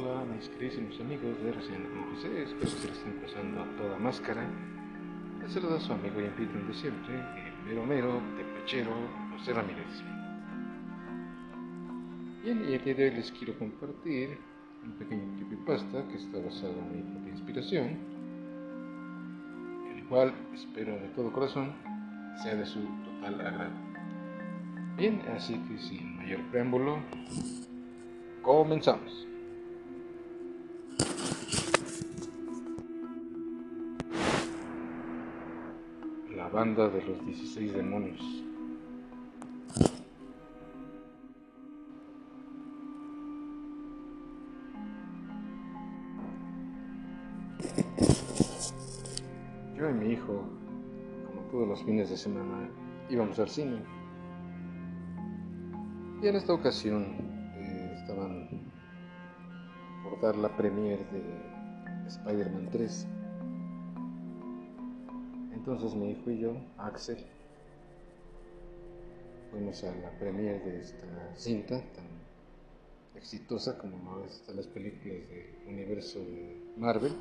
mis queridísimos amigos de Recién con José, espero que se estén pasando a toda máscara. Les saluda su amigo y anfitrión de siempre, el mero mero, de pechero, José Ramírez. Bien, y el día de hoy les quiero compartir un pequeño creepypasta que está basado en mi propia inspiración, el cual espero de todo corazón sea de su total agrado. Bien, así que sin mayor preámbulo, comenzamos. Banda de los 16 demonios. Yo y mi hijo, como todos los fines de semana, íbamos al cine. Y en esta ocasión eh, estaban por dar la premiere de Spider-Man 3. Entonces mi hijo y yo, Axel, fuimos a la premiere de esta cinta tan exitosa como lo es las películas del universo de Marvel.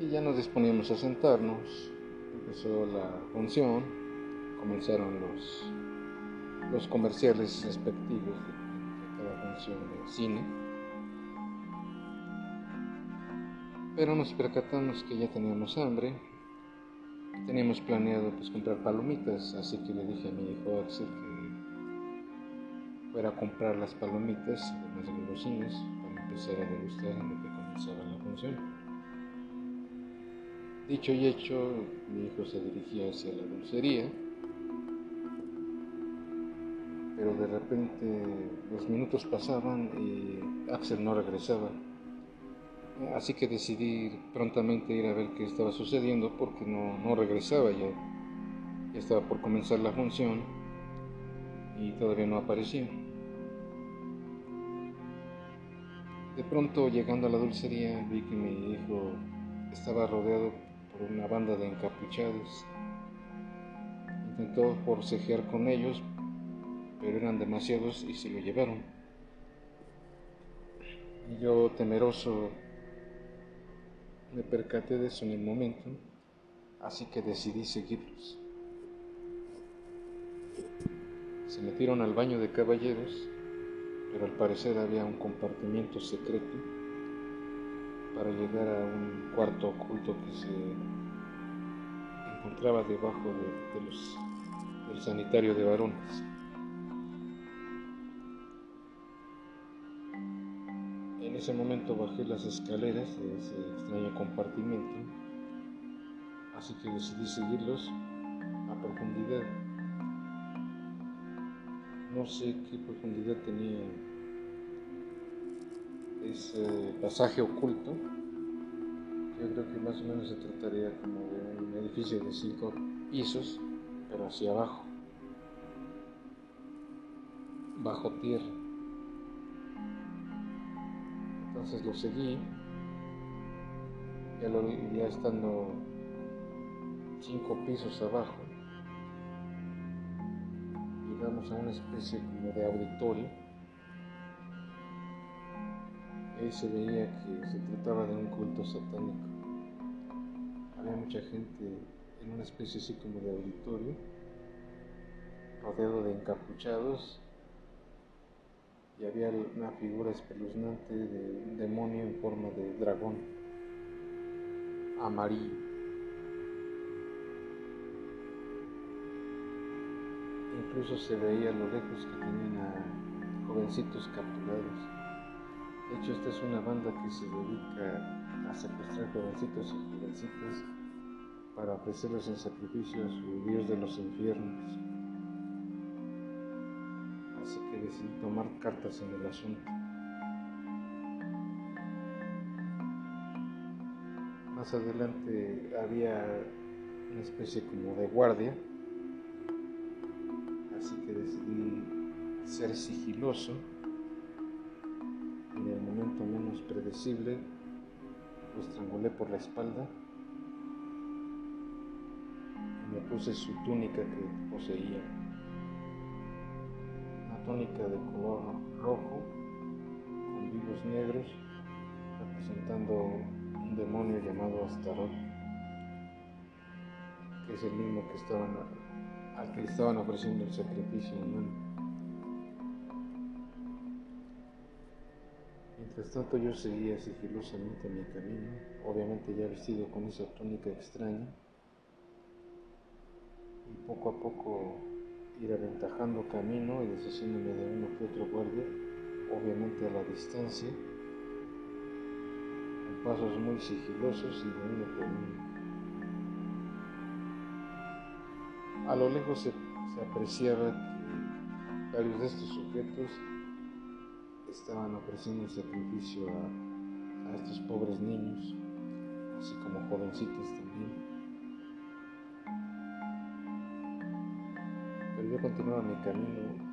Y ya nos disponíamos a sentarnos. Empezó la función, comenzaron los, los comerciales respectivos de, de cada función de cine. Pero nos percatamos que ya teníamos hambre. Teníamos planeado pues comprar palomitas, así que le dije a mi hijo Axel que fuera a comprar las palomitas, además de golosinas, para empezar a degustar en lo que comenzaba la función. Dicho y hecho, mi hijo se dirigía hacia la dulcería, pero de repente los minutos pasaban y Axel no regresaba. Así que decidí prontamente ir a ver qué estaba sucediendo porque no, no regresaba ya. Ya estaba por comenzar la función y todavía no aparecía. De pronto, llegando a la dulcería, vi que mi hijo estaba rodeado por una banda de encapuchados. Intentó forcejear con ellos, pero eran demasiados y se lo llevaron. Y yo, temeroso, me percaté de eso en el momento, así que decidí seguirlos. Se metieron al baño de caballeros, pero al parecer había un compartimiento secreto para llegar a un cuarto oculto que se encontraba debajo del sanitario de varones. Ese momento bajé las escaleras de ese extraño compartimento, así que decidí seguirlos a profundidad. No sé qué profundidad tenía ese pasaje oculto. Yo creo que más o menos se trataría como de un edificio de cinco pisos, pero hacia abajo, bajo tierra. Entonces lo seguí, ya, lo, ya estando cinco pisos abajo, llegamos a una especie como de auditorio. Ahí se veía que se trataba de un culto satánico. Había mucha gente en una especie así como de auditorio, rodeado de encapuchados y había una figura espeluznante de demonio en forma de dragón amarillo. Incluso se veía a lo lejos que tenían a jovencitos capturados. De hecho, esta es una banda que se dedica a secuestrar jovencitos y jovencitas para ofrecerlos en sacrificio a su Dios de los infiernos así que decidí tomar cartas en el asunto. Más adelante había una especie como de guardia, así que decidí ser sigiloso. En el momento menos predecible lo estrangulé por la espalda. Y me puse su túnica que poseía túnica de color rojo ojos negros, representando un demonio llamado Astaroth, que es el mismo que estaban, al que le estaban ofreciendo el sacrificio humano. Mientras tanto yo seguía sigilosamente mi camino, obviamente ya vestido con esa túnica extraña, y poco a poco ir aventajando camino y deshaciéndome de uno que otro guardia, obviamente a la distancia, con pasos muy sigilosos y de uno por uno. A lo lejos se, se apreciaba que varios de estos sujetos estaban ofreciendo sacrificio a, a estos pobres niños, así como jovencitos también. Continuaba mi camino.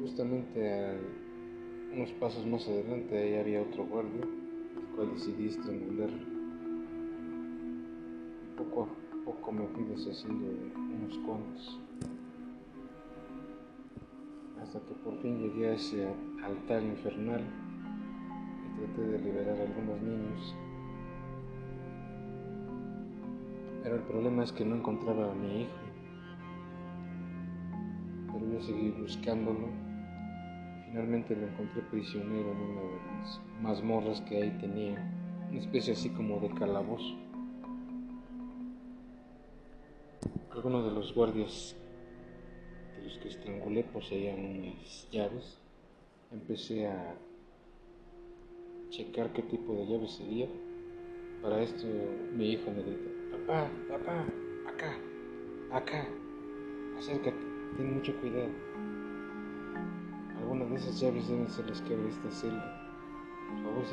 Justamente unos pasos más adelante ahí había otro guardia, el cual decidí estrangularlo. Poco a poco me fui deshaciendo de unos cuantos. Hasta que por fin llegué a ese altar infernal y traté de liberar a algunos niños. Pero el problema es que no encontraba a mi hijo pero yo seguí buscándolo. Finalmente lo encontré prisionero en una de las mazmorras que ahí tenía, una especie así como de calabozo. Algunos de los guardias de los que estrangulé poseían unas llaves. Empecé a checar qué tipo de llave sería. Para esto mi hijo me dijo, papá, papá, acá, acá, acércate. Ten mucho cuidado. Algunas de esas llaves deben ser las que abre esta celda. Por favor,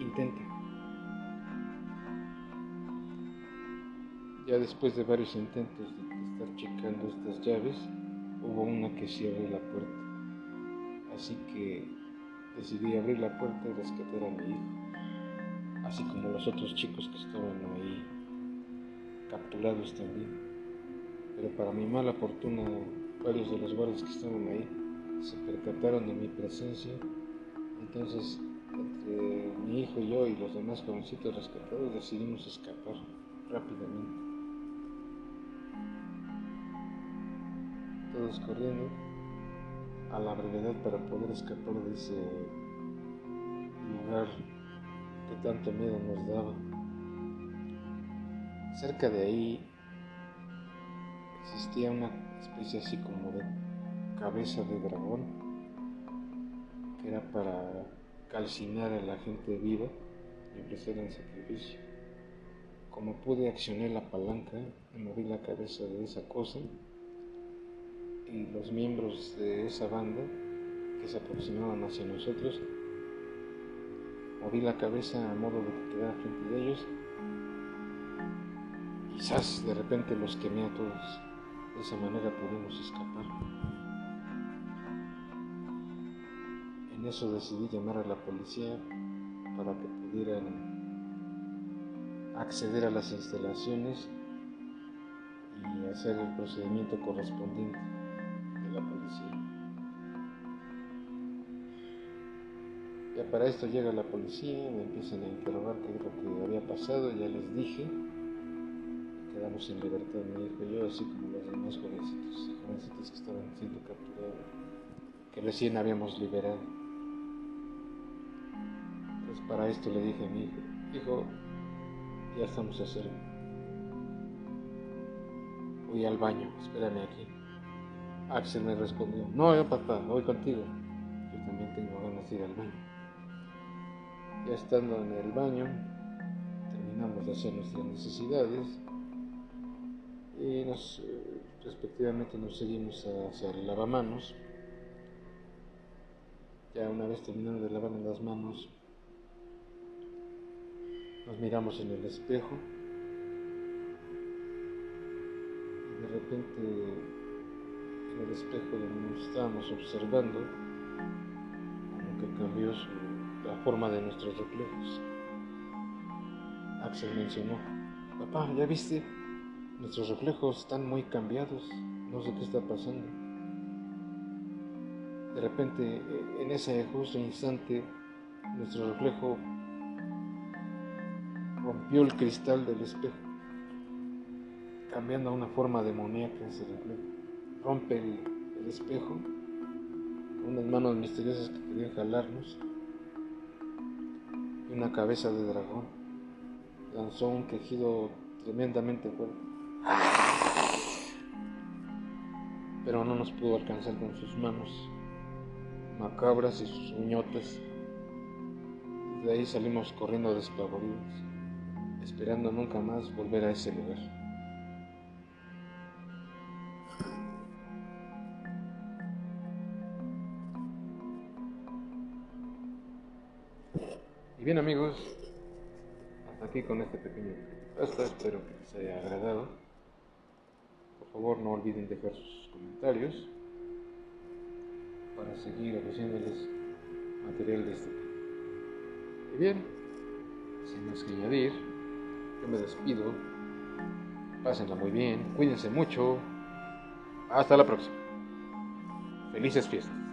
intenta. Ya después de varios intentos de estar checando estas llaves, hubo una que sí abrió la puerta. Así que decidí abrir la puerta y rescatar a mi hijo, así como los otros chicos que estaban ahí capturados también. Pero para mi mala fortuna Varios de los guardias que estaban ahí se percataron de mi presencia. Entonces, entre mi hijo y yo y los demás jovencitos rescatados decidimos escapar rápidamente. Todos corriendo a la brevedad para poder escapar de ese lugar que tanto miedo nos daba. Cerca de ahí existía una especie así como de cabeza de dragón, que era para calcinar a la gente viva y ofrecer en sacrificio. Como pude accionar la palanca, moví la cabeza de esa cosa y los miembros de esa banda que se aproximaban hacia nosotros, moví la cabeza a modo de que quedara frente de ellos. Quizás de repente los quemé a todos. De esa manera pudimos escapar. En eso decidí llamar a la policía para que pudieran acceder a las instalaciones y hacer el procedimiento correspondiente de la policía. Ya para esto llega la policía, me empiezan a interrogar qué es lo que había pasado, ya les dije quedamos en libertad mi hijo y yo, así como los demás jovencitos, jovencitos que estaban siendo capturados, que recién habíamos liberado. Entonces para esto le dije a mi hijo, hijo, ya estamos a hacer. Voy al baño, espérame aquí. Axel me respondió, no, yo papá, voy contigo. Yo también tengo ganas de ir al baño. Ya estando en el baño, terminamos de hacer nuestras necesidades y nos, eh, respectivamente nos seguimos hacia el lavamanos. Ya una vez terminando de lavar las manos, nos miramos en el espejo y de repente en el espejo donde nos estábamos observando, como que cambió la forma de nuestros reflejos. Axel mencionó, papá, ¿ya viste? Nuestros reflejos están muy cambiados, no sé qué está pasando. De repente, en ese justo instante, nuestro reflejo rompió el cristal del espejo, cambiando a una forma demoníaca ese reflejo. Rompe el, el espejo con unas manos misteriosas que querían jalarnos y una cabeza de dragón lanzó un quejido tremendamente fuerte. Pero no nos pudo alcanzar con sus manos macabras y sus uñotas. De ahí salimos corriendo despavoridos, esperando nunca más volver a ese lugar. Y bien amigos, hasta aquí con este pequeño hasta espero que les haya agradado. Favor no olviden dejar sus comentarios para seguir ofreciéndoles material de este tipo. Y bien, sin más que añadir, yo me despido. Pásenla muy bien, cuídense mucho. Hasta la próxima. Felices fiestas.